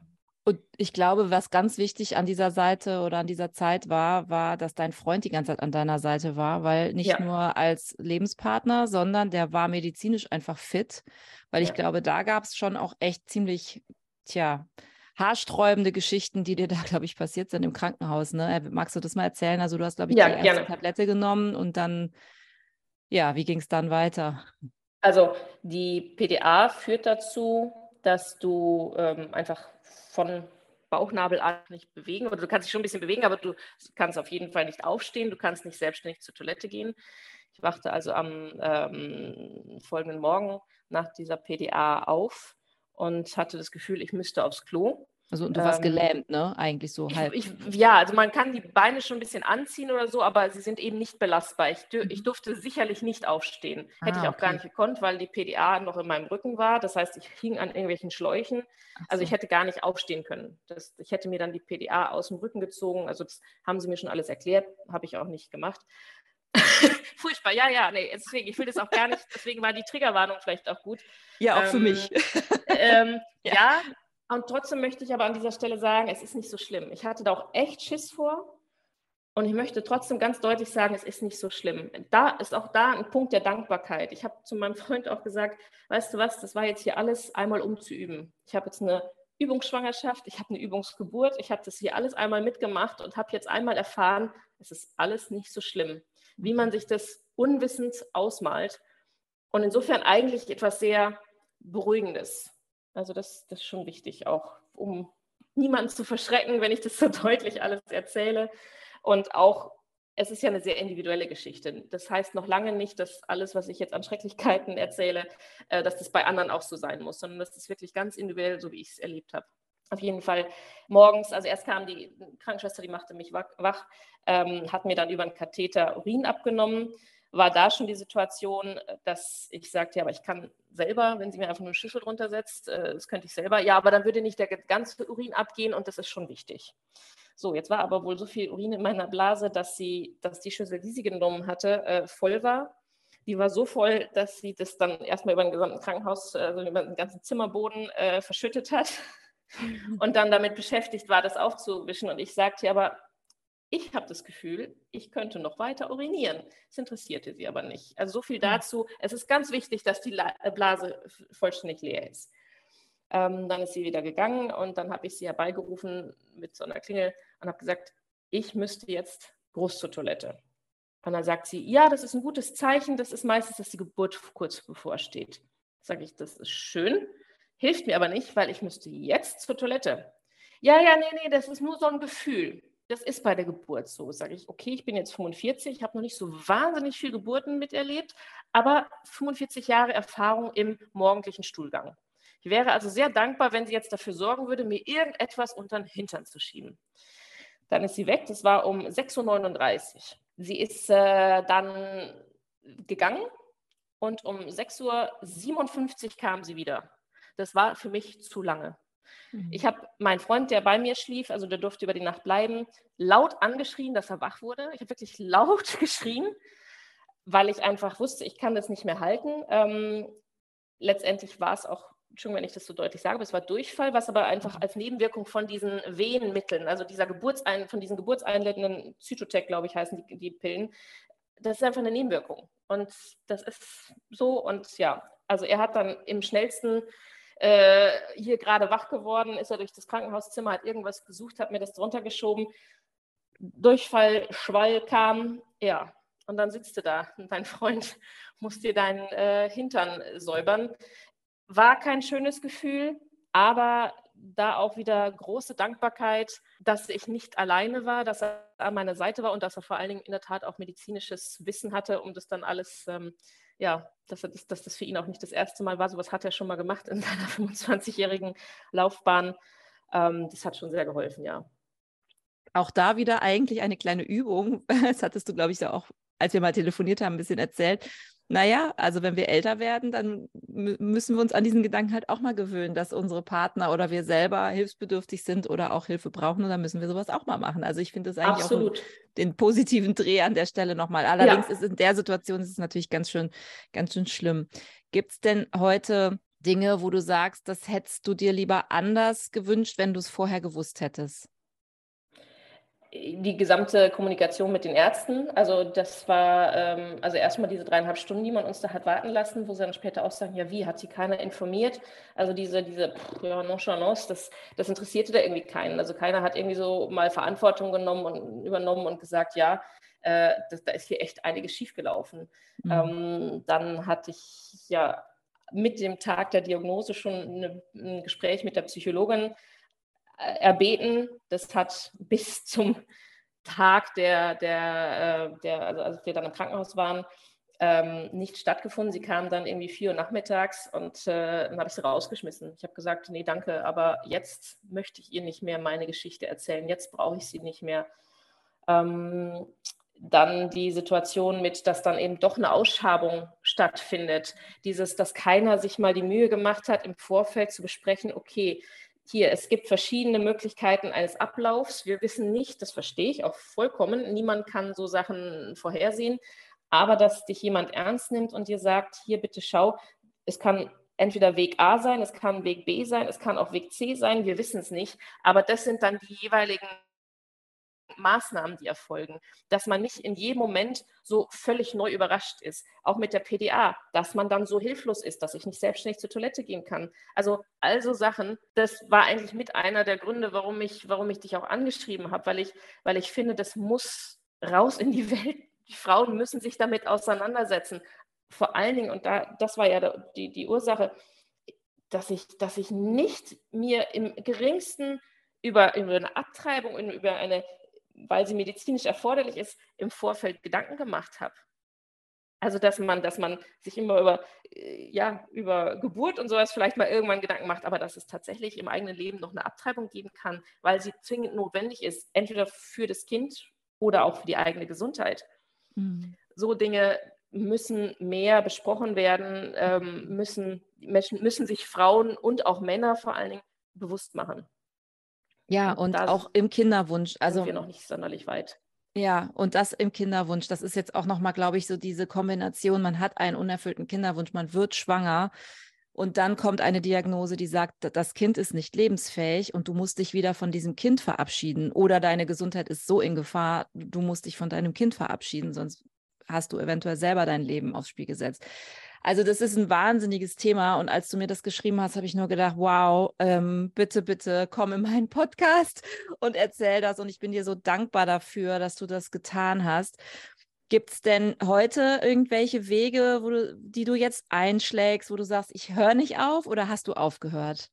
Und ich glaube, was ganz wichtig an dieser Seite oder an dieser Zeit war, war, dass dein Freund die ganze Zeit an deiner Seite war, weil nicht ja. nur als Lebenspartner, sondern der war medizinisch einfach fit, weil ja. ich glaube, da gab es schon auch echt ziemlich, tja, haarsträubende Geschichten, die dir da, [laughs] glaube ich, passiert sind im Krankenhaus. Ne? Äh, magst du das mal erzählen? Also du hast, glaube ich, ja, die erste. Tablette genommen und dann, ja, wie ging es dann weiter? Also die PDA führt dazu, dass du ähm, einfach von Bauchnabel an nicht bewegen oder du kannst dich schon ein bisschen bewegen, aber du kannst auf jeden Fall nicht aufstehen, du kannst nicht selbstständig zur Toilette gehen. Ich wachte also am ähm, folgenden Morgen nach dieser PDA auf und hatte das Gefühl, ich müsste aufs Klo. Also du warst ähm, gelähmt, ne? Eigentlich so halb. Ich, ich, ja, also man kann die Beine schon ein bisschen anziehen oder so, aber sie sind eben nicht belastbar. Ich, ich mhm. durfte sicherlich nicht aufstehen. Ah, Hätte ich auch okay. gar nicht gekonnt, weil die PDA noch in meinem Rücken war. Das heißt, ich hing an irgendwelchen Schläuchen. Also so. Also ich hätte gar nicht aufstehen können. Das, ich hätte mir dann die PDA aus dem Rücken gezogen. Also das haben sie mir schon alles erklärt, habe ich auch nicht gemacht. [laughs] Furchtbar, ja, ja, nee, deswegen, ich will das auch gar nicht, deswegen war die Triggerwarnung vielleicht auch gut. Ja, auch ähm, für mich. Ähm, [laughs] ja. ja, und trotzdem möchte ich aber an dieser Stelle sagen, es ist nicht so schlimm. Ich hatte da auch echt Schiss vor. Und ich möchte trotzdem ganz deutlich sagen, es ist nicht so schlimm. Da ist auch da ein Punkt der Dankbarkeit. Ich habe zu meinem [laughs] Freund auch gesagt, weißt du was, das war jetzt hier alles einmal umzuüben. Ich habe jetzt eine Übungsschwangerschaft, ich habe eine Übungsgeburt, ich habe das hier alles einmal mitgemacht und habe jetzt einmal erfahren, es ist alles nicht so schlimm, wie man sich das unwissend ausmalt. Und insofern eigentlich etwas sehr Beruhigendes. Also das, das ist schon wichtig, auch um niemanden zu verschrecken, wenn ich das so [laughs] deutlich alles erzähle. Und auch, es ist ja eine sehr individuelle Geschichte. Das heißt noch lange nicht, dass alles, was ich jetzt an Schrecklichkeiten erzähle, äh, dass das bei anderen auch so sein muss, sondern das ist wirklich ganz individuell, so wie ich es erlebt habe. Auf jeden Fall morgens, also erst kam die Krankenschwester, die machte mich wach, ähm, hat mir dann über einen Katheter Urin abgenommen war da schon die Situation, dass ich sagte, ja, aber ich kann selber, wenn sie mir einfach nur eine Schüssel drunter setzt, äh, das könnte ich selber, ja, aber dann würde nicht der ganze Urin abgehen und das ist schon wichtig. So, jetzt war aber wohl so viel Urin in meiner Blase, dass sie, dass die Schüssel, die sie genommen hatte, äh, voll war. Die war so voll, dass sie das dann erstmal über den gesamten Krankenhaus, also über den ganzen Zimmerboden äh, verschüttet hat [laughs] und dann damit beschäftigt war, das aufzuwischen. Und ich sagte, ja, aber ich habe das Gefühl, ich könnte noch weiter urinieren. Das interessierte sie aber nicht. Also so viel hm. dazu. Es ist ganz wichtig, dass die äh, Blase vollständig leer ist. Ähm, dann ist sie wieder gegangen und dann habe ich sie herbeigerufen mit so einer Klingel und habe gesagt, ich müsste jetzt groß zur Toilette. Und dann sagt sie, ja, das ist ein gutes Zeichen. Das ist meistens, dass die Geburt kurz bevorsteht. Sage ich, das ist schön, hilft mir aber nicht, weil ich müsste jetzt zur Toilette. Ja, ja, nee, nee, das ist nur so ein Gefühl das ist bei der Geburt so. Sage ich, okay, ich bin jetzt 45, ich habe noch nicht so wahnsinnig viel Geburten miterlebt, aber 45 Jahre Erfahrung im morgendlichen Stuhlgang. Ich wäre also sehr dankbar, wenn sie jetzt dafür sorgen würde, mir irgendetwas unter den Hintern zu schieben. Dann ist sie weg, das war um 6.39 Uhr. Sie ist äh, dann gegangen und um 6.57 Uhr kam sie wieder. Das war für mich zu lange. Mhm. Ich habe meinen Freund, der bei mir schlief, also der durfte über die Nacht bleiben, laut angeschrien, dass er wach wurde. Ich habe wirklich [laughs] laut geschrien, weil ich einfach wusste, ich kann das nicht mehr halten. Ähm, letztendlich war es auch, schon wenn ich das so deutlich sage, es war Durchfall, was aber einfach mhm. als Nebenwirkung von diesen Wehenmitteln, also dieser Geburtsein, von diesen geburtseinleitenden Zytotec, glaube ich, heißen die, die Pillen, das ist einfach eine Nebenwirkung. Und das ist so und ja, also er hat dann im schnellsten äh, hier gerade wach geworden, ist er durch das Krankenhauszimmer, hat irgendwas gesucht, hat mir das drunter geschoben. Durchfall, Schwall kam, ja. und dann sitzt du da und dein Freund [laughs] muss dir deinen äh, Hintern säubern. War kein schönes Gefühl, aber da auch wieder große Dankbarkeit, dass ich nicht alleine war, dass er an meiner Seite war und dass er vor allen Dingen in der Tat auch medizinisches Wissen hatte, um das dann alles, ähm, ja, dass, das, dass das für ihn auch nicht das erste Mal war. Sowas hat er schon mal gemacht in [laughs] seiner 25-jährigen Laufbahn. Ähm, das hat schon sehr geholfen, ja. Auch da wieder eigentlich eine kleine Übung. [laughs] Das hattest du, glaube ich, ja auch, als wir mal telefoniert haben, ein bisschen erzählt naja, also wenn wir älter werden, dann müssen wir uns an diesen Gedanken halt auch mal gewöhnen, dass unsere Partner oder wir selber hilfsbedürftig sind oder auch Hilfe brauchen und dann müssen wir sowas auch mal machen. Also ich finde das eigentlich Absolut. auch den positiven Dreh an der Stelle nochmal. Allerdings ja. ist in der Situation ist es natürlich ganz schön, ganz schön schlimm. Gibt es denn heute Dinge, wo du sagst, das hättest du dir lieber anders gewünscht, wenn du es vorher gewusst hättest? Die gesamte Kommunikation mit den Ärzten, also das war, ähm, also erstmal diese dreieinhalb Stunden, die man uns da hat warten lassen, wo sie dann später auch sagen, ja wie, hat sie keiner informiert? Also diese, diese pff, ja, Nonchalance, das, das interessierte da irgendwie keinen. Also keiner hat irgendwie so mal Verantwortung genommen und übernommen und gesagt, ja, äh, das, da ist hier echt einiges schiefgelaufen. Mhm. Ähm, dann hatte ich ja mit dem Tag der Diagnose schon eine, ein Gespräch mit der Psychologin, erbeten. Das hat bis zum Tag, der, der, äh, der also als wir dann im Krankenhaus waren, ähm, nicht stattgefunden. Sie kam dann irgendwie vier Uhr nachmittags und äh, dann habe ich sie rausgeschmissen. Ich habe gesagt, nee, danke, aber jetzt möchte ich ihr nicht mehr meine Geschichte erzählen. Jetzt brauche ich sie nicht mehr. Ähm, dann die Situation mit, dass dann eben doch eine Ausschabung stattfindet. Dieses, dass keiner sich mal die Mühe gemacht hat, im Vorfeld zu besprechen, okay, hier, es gibt verschiedene Möglichkeiten eines Ablaufs. Wir wissen nicht, das verstehe ich auch vollkommen, niemand kann so Sachen vorhersehen, aber dass dich jemand ernst nimmt und dir sagt, hier bitte schau, es kann entweder Weg A sein, es kann Weg B sein, es kann auch Weg C sein, wir wissen es nicht, aber das sind dann die jeweiligen Maßnahmen, die erfolgen, dass man nicht in jedem Moment so völlig neu überrascht ist, auch mit der PDA, dass man dann so hilflos ist, dass ich nicht selbstständig zur Toilette gehen kann. Also also Sachen, das war eigentlich mit einer der Gründe, warum ich, warum ich dich auch angeschrieben habe, weil ich, weil ich finde, das muss raus in die Welt. Die Frauen müssen sich damit auseinandersetzen. Vor allen Dingen, und da, das war ja die, die Ursache, dass ich, dass ich nicht mir im geringsten über, über eine Abtreibung, über eine weil sie medizinisch erforderlich ist, im Vorfeld Gedanken gemacht habe. Also dass man, dass man sich immer über, äh, ja, über Geburt und sowas vielleicht mal irgendwann Gedanken macht, aber dass es tatsächlich im eigenen Leben noch eine Abtreibung geben kann, weil sie zwingend notwendig ist, entweder für das Kind oder auch für die eigene Gesundheit. Mhm. So Dinge müssen mehr besprochen werden, ähm, müssen, Menschen müssen sich Frauen und auch Männer vor allen Dingen bewusst machen. Ja, und da auch im Kinderwunsch. Also sind wir noch nicht sonderlich weit. Ja, und das im Kinderwunsch, das ist jetzt auch nochmal, glaube ich, so diese Kombination, man hat einen unerfüllten Kinderwunsch, man wird schwanger und dann kommt eine Diagnose, die sagt, das Kind ist nicht lebensfähig und du musst dich wieder von diesem Kind verabschieden oder deine Gesundheit ist so in Gefahr, du musst dich von deinem Kind verabschieden, sonst hast du eventuell selber dein Leben aufs Spiel gesetzt. Also das ist ein wahnsinniges Thema und als du mir das geschrieben hast, habe ich nur gedacht, wow, ähm, bitte, bitte komm in meinen Podcast und erzähl das und ich bin dir so dankbar dafür, dass du das getan hast. Gibt es denn heute irgendwelche Wege, du, die du jetzt einschlägst, wo du sagst, ich höre nicht auf oder hast du aufgehört?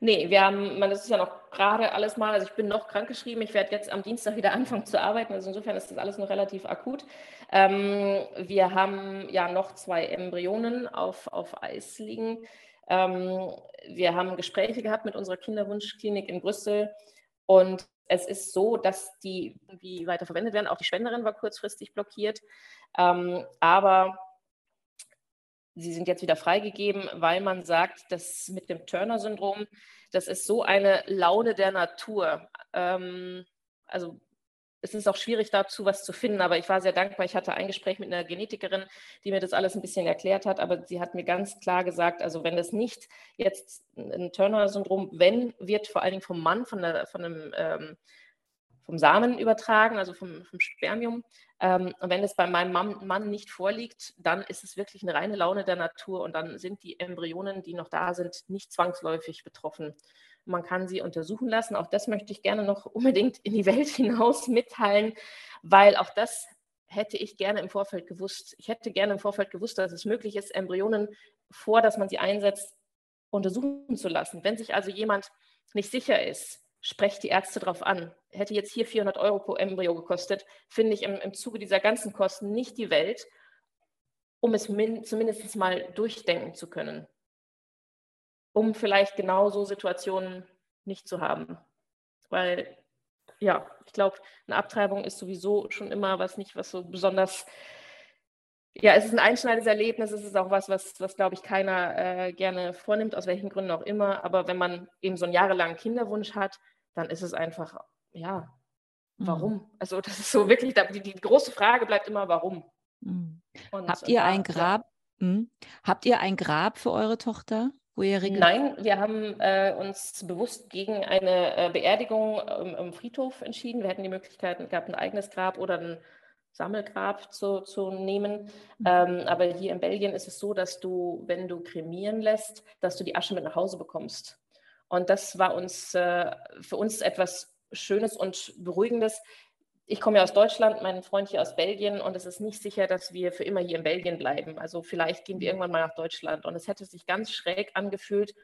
Nee, wir haben, man, das ist ja noch gerade alles mal, also ich bin noch krankgeschrieben, ich werde jetzt am Dienstag wieder [laughs] anfangen zu arbeiten, also insofern ist das alles noch relativ akut. Ähm, wir haben ja noch zwei Embryonen auf, auf Eis liegen. Ähm, wir haben Gespräche gehabt mit unserer Kinderwunschklinik in Brüssel und es ist so, dass die irgendwie weiter verwendet werden. Auch die Spenderin war kurzfristig blockiert. Ähm, aber sie sind jetzt wieder freigegeben, weil man sagt, dass mit dem Turner-Syndrom, das ist so eine Laune der Natur. Ähm, also es ist auch schwierig dazu was zu finden, aber ich war sehr dankbar. Ich hatte ein Gespräch mit einer Genetikerin, die mir das alles ein bisschen erklärt hat, aber sie hat mir ganz klar gesagt, also wenn das nicht jetzt ein Turner-Syndrom, wenn, wird vor allen Dingen vom Mann, von, der, von einem ähm, vom Samen übertragen, also vom, vom Spermium. Ähm, und wenn es bei meinem Mann, Mann, nicht vorliegt, dann ist es wirklich eine reine Laune der Natur und dann sind die Embryonen, die noch da sind, nicht zwangsläufig betroffen. Man kann sie untersuchen lassen. Auch das möchte ich gerne noch unbedingt in die Welt [laughs] hinaus mitteilen, weil auch das hätte ich gerne im Vorfeld gewusst. Ich hätte gerne im Vorfeld gewusst, dass es möglich ist, Embryonen vor, dass man sie einsetzt, untersuchen zu lassen. Wenn sich also jemand nicht sicher ist, sprecht die Ärzte darauf an. Hätte jetzt hier 400 Euro pro Embryo gekostet, finde ich im, im Zuge dieser ganzen Kosten nicht die Welt, um es min, zumindest mal durchdenken zu können. Um vielleicht genau so Situationen nicht zu haben. Weil, ja, ich glaube, eine Abtreibung ist sowieso schon immer was nicht, was so besonders ja, es ist ein einschneidendes Erlebnis. Es ist auch was, was, was glaube ich, keiner äh, gerne vornimmt, aus welchen Gründen auch immer. Aber wenn man eben so einen jahrelangen Kinderwunsch hat, dann ist es einfach, ja, warum? Mhm. Also [laughs] das ist so wirklich, die, die, große Frage bleibt immer, warum? Mhm. Und, Habt ihr ein Grab? Ja. Hm? Habt ihr ein Grab für eure Tochter? Wo ihr Nein, wir haben äh, uns bewusst gegen eine äh, Beerdigung im, im, Friedhof entschieden. Wir hätten die Möglichkeit gehabt, ein eigenes Grab oder ein Sammelgrab zu, zu nehmen. Mhm. Ähm, aber hier in Belgien ist es so, dass du, wenn du kremieren lässt, dass du die Asche mit nach Hause bekommst. Und das war uns äh, für uns etwas Schönes und Beruhigendes. Ich komme ja aus Deutschland, mein Freund hier aus Belgien und es ist nicht sicher, dass wir für immer hier in Belgien bleiben. Also vielleicht gehen wir irgendwann mal nach Deutschland. Und es hätte sich ganz schräg angefühlt,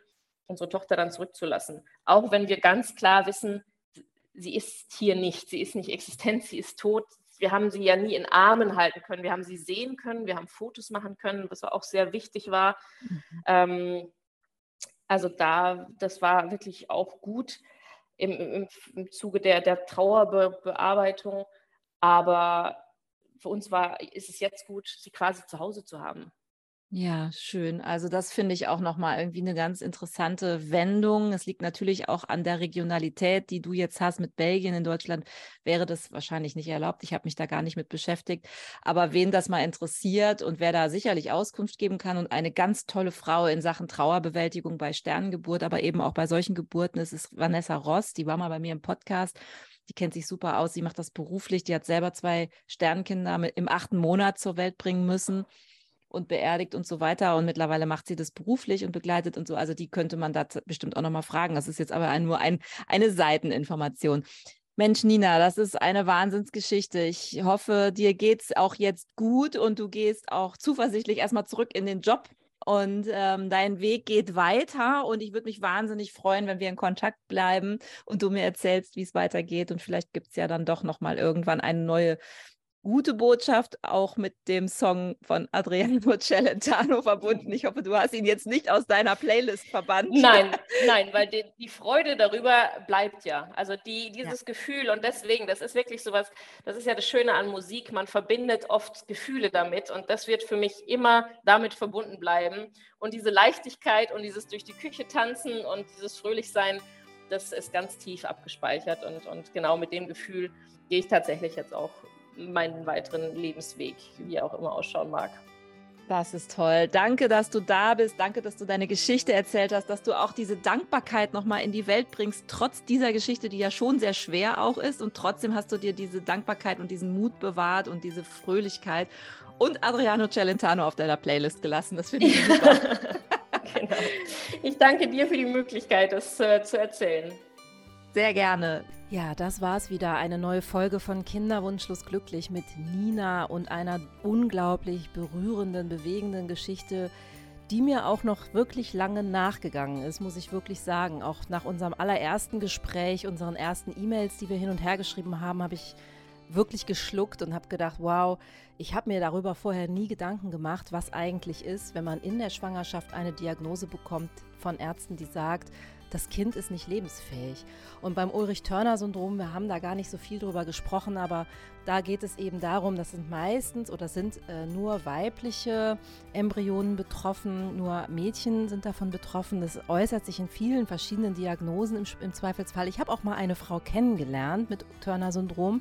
unsere Tochter dann zurückzulassen. Auch wenn wir ganz klar wissen, sie ist hier nicht, sie ist nicht existent, sie ist tot, wir haben sie ja nie in Armen halten können. Wir haben sie sehen können, wir haben Fotos machen können, was auch sehr wichtig war. Mhm. Ähm, also da, das war wirklich auch gut im, im, im Zuge der, der Trauerbearbeitung. Aber für uns war, ist es jetzt gut, sie quasi zu Hause zu haben. Ja, schön. Also das finde ich auch nochmal irgendwie eine ganz interessante Wendung. Es liegt natürlich auch an der Regionalität, die du jetzt hast mit Belgien. In Deutschland wäre das wahrscheinlich nicht erlaubt. Ich habe mich da gar nicht mit beschäftigt. Aber wen das mal interessiert und wer da sicherlich Auskunft geben kann und eine ganz tolle Frau in Sachen Trauerbewältigung bei Sternengeburt, aber eben auch bei solchen Geburten, ist, ist Vanessa Ross. Die war mal bei mir im Podcast. Die kennt sich super aus. Sie macht das beruflich. Die hat selber zwei Sternkinder im achten Monat zur Welt bringen müssen und beerdigt und so weiter. Und mittlerweile macht sie das beruflich und begleitet und so. Also die könnte man da bestimmt auch nochmal fragen. Das ist jetzt aber nur ein, eine Seiteninformation. Mensch, Nina, das ist eine Wahnsinnsgeschichte. Ich hoffe, dir geht es auch jetzt gut und du gehst auch zuversichtlich erstmal zurück in den Job und ähm, dein Weg geht weiter. Und ich würde mich wahnsinnig freuen, wenn wir in Kontakt bleiben und du mir erzählst, wie es weitergeht. Und vielleicht gibt es ja dann doch nochmal irgendwann eine neue gute Botschaft, auch mit dem Song von Adriano [laughs] Celentano verbunden. Ich hoffe, du hast ihn jetzt nicht aus deiner Playlist verbannt. Nein, [laughs] nein, weil die, die Freude darüber bleibt ja. Also die, dieses ja. Gefühl und deswegen, das ist wirklich sowas, das ist ja das Schöne an Musik, man verbindet oft Gefühle damit und das wird für mich immer damit verbunden bleiben. Und diese Leichtigkeit und dieses durch die Küche tanzen und dieses Fröhlichsein, das ist ganz tief abgespeichert und, und genau mit dem Gefühl gehe ich tatsächlich jetzt auch meinen weiteren Lebensweg, wie er auch immer ausschauen mag. Das ist toll. Danke, dass du da bist. Danke, dass du deine Geschichte erzählt hast, dass du auch diese Dankbarkeit nochmal in die Welt bringst, trotz dieser Geschichte, die ja schon sehr schwer auch ist. Und trotzdem hast du dir diese Dankbarkeit und diesen Mut bewahrt und diese Fröhlichkeit und Adriano Celentano auf deiner Playlist gelassen. Das finde ich super. [laughs] genau. Ich danke dir für die Möglichkeit, das äh, zu erzählen. Sehr gerne. Ja, das war es wieder. Eine neue Folge von Kinderwunschlos glücklich mit Nina und einer unglaublich berührenden, bewegenden Geschichte, die mir auch noch wirklich lange nachgegangen ist, muss ich wirklich sagen. Auch nach unserem allerersten Gespräch, unseren ersten E-Mails, die wir hin und her geschrieben haben, habe ich wirklich geschluckt und habe gedacht, wow, ich habe mir darüber vorher nie Gedanken gemacht, was eigentlich ist, wenn man in der Schwangerschaft eine Diagnose bekommt von Ärzten, die sagt, das Kind ist nicht lebensfähig. Und beim Ulrich-Törner-Syndrom, wir haben da gar nicht so viel drüber gesprochen, aber da geht es eben darum, das sind meistens oder sind äh, nur weibliche Embryonen betroffen, nur Mädchen sind davon betroffen. Das äußert sich in vielen verschiedenen Diagnosen im, im Zweifelsfall. Ich habe auch mal eine Frau kennengelernt mit Turner-Syndrom.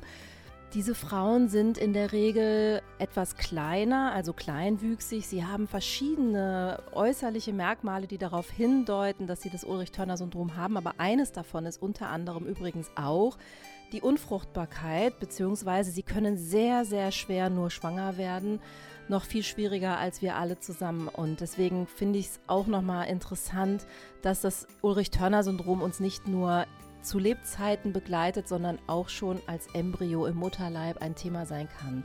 Diese Frauen sind in der Regel etwas kleiner, also kleinwüchsig. Sie haben verschiedene äußerliche Merkmale, die darauf hindeuten, dass sie das Ulrich-Törner-Syndrom haben. Aber eines davon ist unter anderem übrigens auch die Unfruchtbarkeit, beziehungsweise sie können sehr, sehr schwer nur schwanger werden. Noch viel schwieriger als wir alle zusammen. Und deswegen finde ich es auch nochmal interessant, dass das Ulrich-Törner-Syndrom uns nicht nur zu Lebzeiten begleitet, sondern auch schon als Embryo im Mutterleib ein Thema sein kann.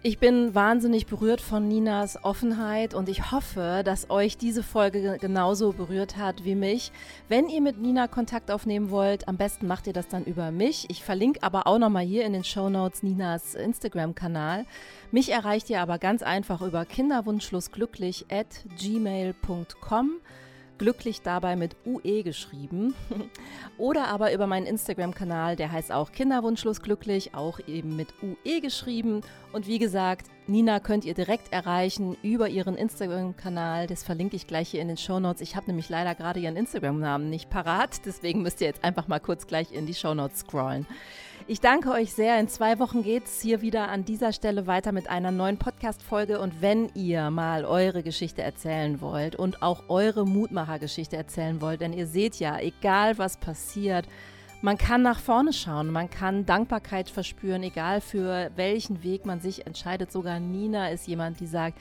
Ich bin wahnsinnig berührt von Ninas Offenheit und ich hoffe, dass euch diese Folge genauso berührt hat wie mich. Wenn ihr mit Nina Kontakt aufnehmen wollt, am besten macht ihr das dann über mich. Ich verlinke aber auch nochmal hier in den Show Notes Ninas Instagram-Kanal. Mich erreicht ihr aber ganz einfach über kinderwunschlosglücklich at gmail.com glücklich dabei mit UE geschrieben. [laughs] Oder aber über meinen Instagram-Kanal, der heißt auch Kinderwunschlos glücklich, auch eben mit UE geschrieben. Und wie gesagt, Nina könnt ihr direkt erreichen über ihren Instagram-Kanal. Das verlinke ich gleich hier in den Show Notes. Ich habe nämlich leider gerade ihren Instagram-Namen nicht parat. Deswegen müsst ihr jetzt einfach mal kurz gleich in die Show Notes scrollen. Ich danke euch sehr. In zwei Wochen geht es hier wieder an dieser Stelle weiter mit einer neuen Podcast-Folge. Und wenn ihr mal eure Geschichte erzählen wollt und auch eure Mutmacher-Geschichte erzählen wollt, denn ihr seht ja, egal was passiert, man kann nach vorne schauen, man kann Dankbarkeit verspüren, egal für welchen Weg man sich entscheidet. Sogar Nina ist jemand, die sagt,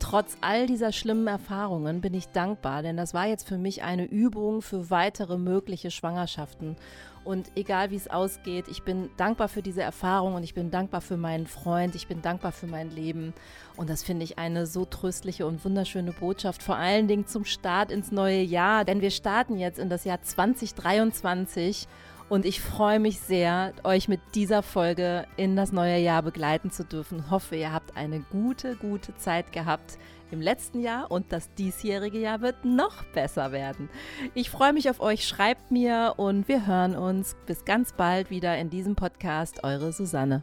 Trotz all dieser schlimmen Erfahrungen bin ich dankbar, denn das war jetzt für mich eine Übung für weitere mögliche Schwangerschaften. Und egal wie es ausgeht, ich bin dankbar für diese Erfahrung und ich bin dankbar für meinen Freund, ich bin dankbar für mein Leben. Und das finde ich eine so tröstliche und wunderschöne Botschaft, vor allen Dingen zum Start ins neue Jahr. Denn wir starten jetzt in das Jahr 2023 und ich freue mich sehr, euch mit dieser Folge in das neue Jahr begleiten zu dürfen. Hoffe, ihr habt eine gute, gute Zeit gehabt im letzten Jahr und das diesjährige Jahr wird noch besser werden. Ich freue mich auf euch, schreibt mir und wir hören uns bis ganz bald wieder in diesem Podcast. Eure Susanne.